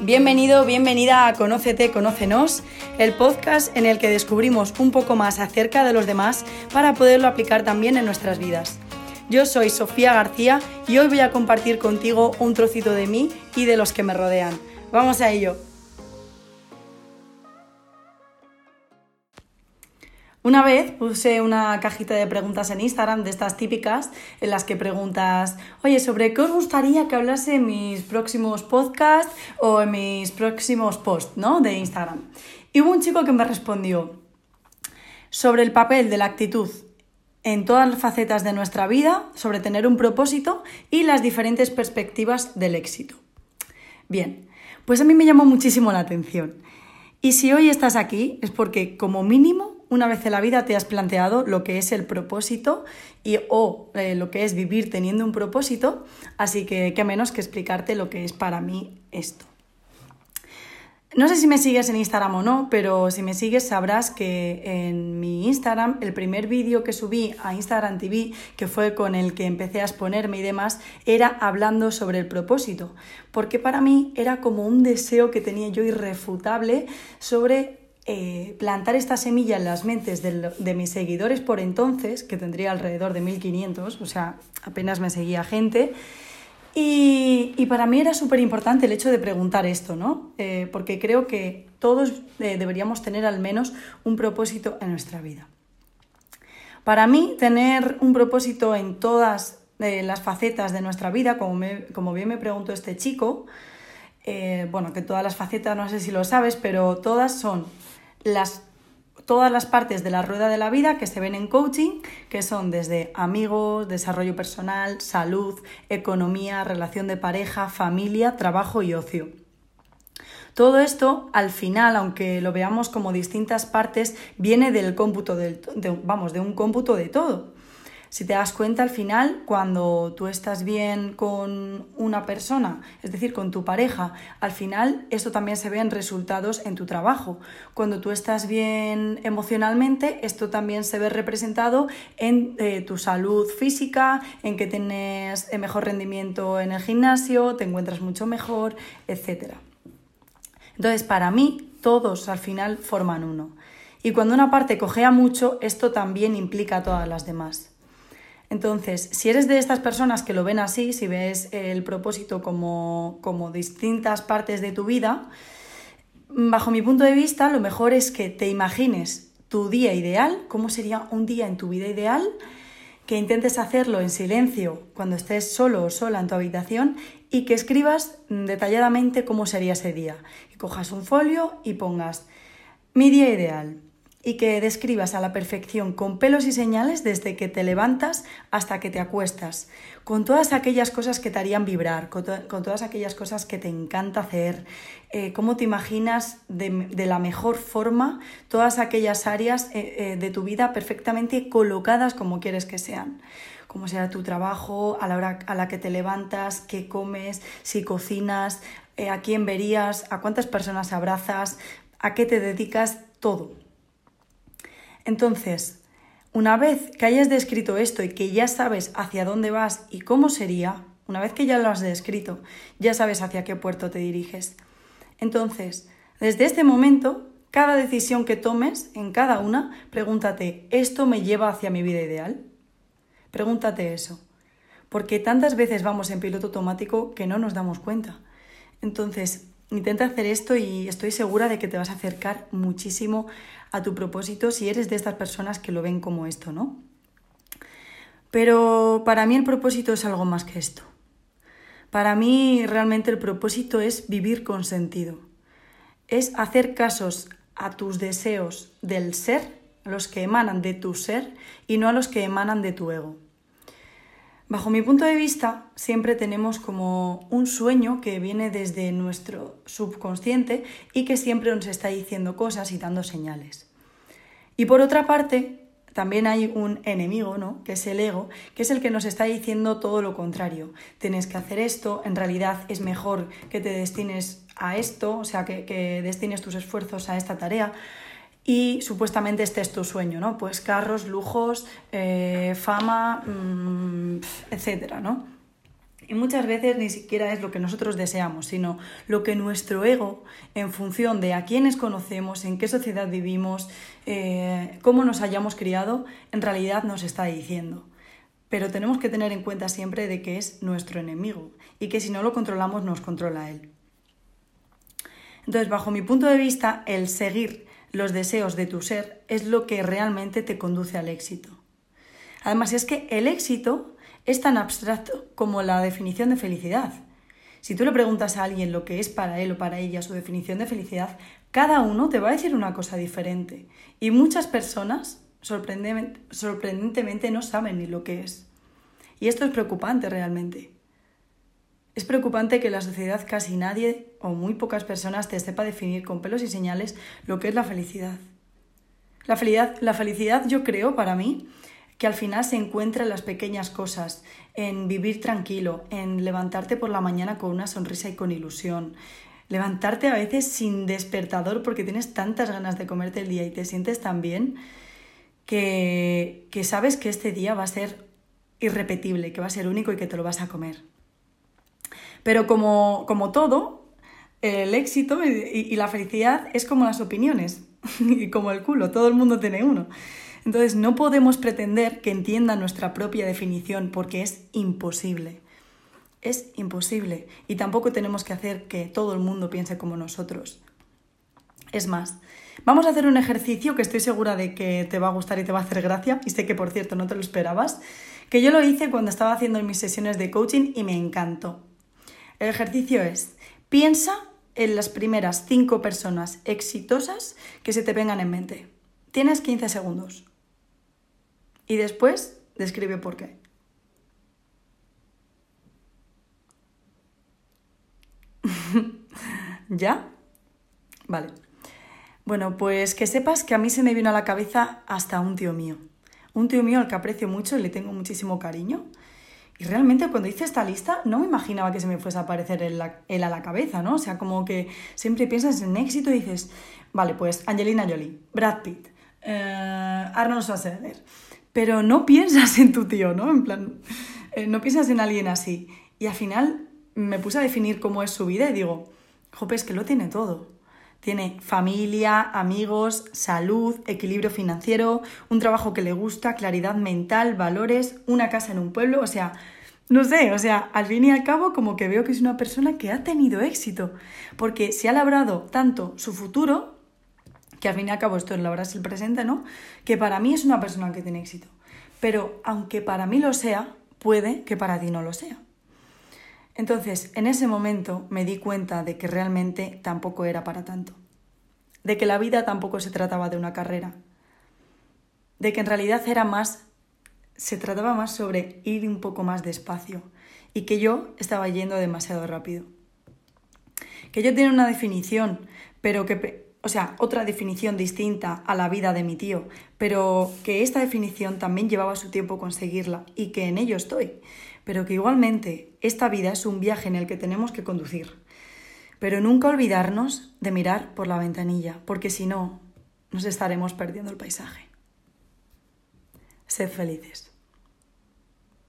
Bienvenido, bienvenida a Conócete, Conócenos, el podcast en el que descubrimos un poco más acerca de los demás para poderlo aplicar también en nuestras vidas. Yo soy Sofía García y hoy voy a compartir contigo un trocito de mí y de los que me rodean. Vamos a ello. Una vez puse una cajita de preguntas en Instagram de estas típicas en las que preguntas, oye, ¿sobre qué os gustaría que hablase en mis próximos podcasts o en mis próximos posts ¿no? de Instagram? Y hubo un chico que me respondió sobre el papel de la actitud en todas las facetas de nuestra vida, sobre tener un propósito y las diferentes perspectivas del éxito. Bien, pues a mí me llamó muchísimo la atención. Y si hoy estás aquí es porque como mínimo una vez en la vida te has planteado lo que es el propósito y o eh, lo que es vivir teniendo un propósito, así que qué menos que explicarte lo que es para mí esto. No sé si me sigues en Instagram o no, pero si me sigues sabrás que en mi Instagram, el primer vídeo que subí a Instagram TV, que fue con el que empecé a exponerme y demás, era hablando sobre el propósito, porque para mí era como un deseo que tenía yo irrefutable sobre eh, plantar esta semilla en las mentes de, mis seguidores por entonces, que tendría alrededor de 1500, o sea, apenas me seguía gente. Y, para mí era súper importante el hecho de preguntar esto, ¿no? Eh, porque creo que todos eh, deberíamos tener al menos un propósito en nuestra vida. Para mí, tener un propósito en todas las facetas de nuestra vida, como, como bien me preguntó este chico, bueno, que todas las facetas, no sé si lo sabes, pero todas son las, todas las partes de la rueda de la vida que se ven en coaching, que son desde amigos, desarrollo personal, salud, economía, relación de pareja, familia, trabajo y ocio. Todo esto, al final, aunque lo veamos como distintas partes, viene del cómputo del, vamos, de un cómputo de todo. Si te das cuenta al final, cuando tú estás bien con una persona, es decir, con tu pareja, al final esto también se ve en resultados en tu trabajo. Cuando tú estás bien emocionalmente, esto también se ve representado en eh, tu salud física, en que tienes eh, mejor rendimiento en el gimnasio, te encuentras mucho mejor, etc. Entonces, para mí, todos al final forman uno. Y cuando una parte cojea mucho, esto también implica a todas las demás. Entonces, si eres de estas personas que lo ven así, si ves el propósito como, como distintas partes de tu vida, bajo mi punto de vista, lo mejor es que te imagines tu día ideal, cómo sería un día en tu vida ideal, que intentes hacerlo en silencio cuando estés solo o sola en tu habitación y que escribas detalladamente cómo sería ese día. Que cojas un folio y pongas mi día ideal, y que describas a la perfección con pelos y señales desde que te levantas hasta que te acuestas, con todas aquellas cosas que te harían vibrar, con, todas aquellas cosas que te encanta hacer, eh, cómo te imaginas de, la mejor forma todas aquellas áreas eh, eh, de tu vida perfectamente colocadas como quieres que sean cómo será tu trabajo, a la hora a la que te levantas, qué comes, si cocinas, a quién verías, a cuántas personas abrazas, a qué te dedicas, todo. Entonces, una vez que hayas descrito esto y que ya sabes hacia dónde vas y cómo sería, una vez que ya lo has descrito, ya sabes hacia qué puerto te diriges. Entonces, desde este momento, cada decisión que tomes en cada una, pregúntate, ¿esto me lleva hacia mi vida ideal? Pregúntate eso. Porque tantas veces vamos en piloto automático que no nos damos cuenta. Entonces, Intenta hacer esto y estoy segura de que te vas a acercar muchísimo a tu propósito si eres de estas personas que lo ven como esto, ¿no? Pero para mí el propósito es algo más que esto. Para mí realmente el propósito es vivir con sentido. Es hacer casos a tus deseos del ser, los que emanan de tu ser y no a los que emanan de tu ego. Bajo mi punto de vista, siempre tenemos como un sueño que viene desde nuestro subconsciente y que siempre nos está diciendo cosas y dando señales. Y por otra parte, también hay un enemigo, ¿no? Que es el ego, que es el que nos está diciendo todo lo contrario. Tienes que hacer esto, en realidad es mejor que te destines a esto, o sea, que, que destines tus esfuerzos a esta tarea y supuestamente este es tu sueño, ¿no? Pues carros, lujos, eh, fama, mm, etcétera, ¿no? Y muchas veces ni siquiera es lo que nosotros deseamos, sino lo que nuestro ego, en función de a quiénes conocemos, en qué sociedad vivimos, eh, cómo nos hayamos criado, en realidad nos está diciendo. Pero tenemos que tener en cuenta siempre de que es nuestro enemigo y que si no lo controlamos nos controla él. Entonces, bajo mi punto de vista, el seguir los deseos de tu ser es lo que realmente te conduce al éxito. Además, es que el éxito es tan abstracto como la definición de felicidad. Si tú le preguntas a alguien lo que es para él o para ella su definición de felicidad, cada uno te va a decir una cosa diferente. Y muchas personas, sorprendentemente, no saben ni lo que es. Y esto es preocupante realmente. Es preocupante que en la sociedad casi nadie o muy pocas personas te sepa definir con pelos y señales lo que es la felicidad. La felicidad, la felicidad yo creo para mí que al final se encuentra en las pequeñas cosas, en vivir tranquilo, en levantarte por la mañana con una sonrisa y con ilusión, levantarte a veces sin despertador porque tienes tantas ganas de comerte el día y te sientes tan bien que, que sabes que este día va a ser irrepetible, que va a ser único y que te lo vas a comer. Pero como, como todo, el éxito y, la felicidad es como las opiniones y como el culo, todo el mundo tiene uno. Entonces no podemos pretender que entienda nuestra propia definición porque es imposible. Es imposible. Y tampoco tenemos que hacer que todo el mundo piense como nosotros. Es más, vamos a hacer un ejercicio que estoy segura de que te va a gustar y te va a hacer gracia, y sé que por cierto no te lo esperabas, que yo lo hice cuando estaba haciendo mis sesiones de coaching y me encantó. El ejercicio es, piensa en las primeras cinco personas exitosas que se te vengan en mente. Tienes 15 segundos. Y después describe por qué. ¿Ya? Vale. Bueno, pues que sepas que a mí se me vino a la cabeza hasta un tío mío. Un tío mío al que aprecio mucho y le tengo muchísimo cariño. Y realmente cuando hice esta lista no me imaginaba que se me fuese a aparecer él, a la cabeza, ¿no? O sea, como que siempre piensas en éxito y dices, vale, pues Angelina Jolie, Brad Pitt, eh, Arnold Schwarzenegger. Pero no piensas en tu tío, ¿no? En plan, eh, no piensas en alguien así. Y al final me puse a definir cómo es su vida y digo, jope, es que lo tiene todo. Tiene familia, amigos, salud, equilibrio financiero, un trabajo que le gusta, claridad mental, valores, una casa en un pueblo, o sea, no sé, o sea, al fin y al cabo como que veo que es una persona que ha tenido éxito, porque se ha labrado tanto su futuro, que al fin y al cabo esto es labrarse el presente, ¿no? Que para mí es una persona que tiene éxito. Pero aunque para mí lo sea, puede que para ti no lo sea. Entonces, en ese momento me di cuenta de que realmente tampoco era para tanto, de que la vida tampoco se trataba de una carrera, de que en realidad era más, se trataba más sobre ir un poco más despacio y que yo estaba yendo demasiado rápido. Que yo tenía una definición, pero que, o sea, otra definición distinta a la vida de mi tío, pero que esta definición también llevaba su tiempo conseguirla y que en ello estoy pero que igualmente esta vida es un viaje en el que tenemos que conducir. Pero nunca olvidarnos de mirar por la ventanilla, porque si no, nos estaremos perdiendo el paisaje. Sed felices.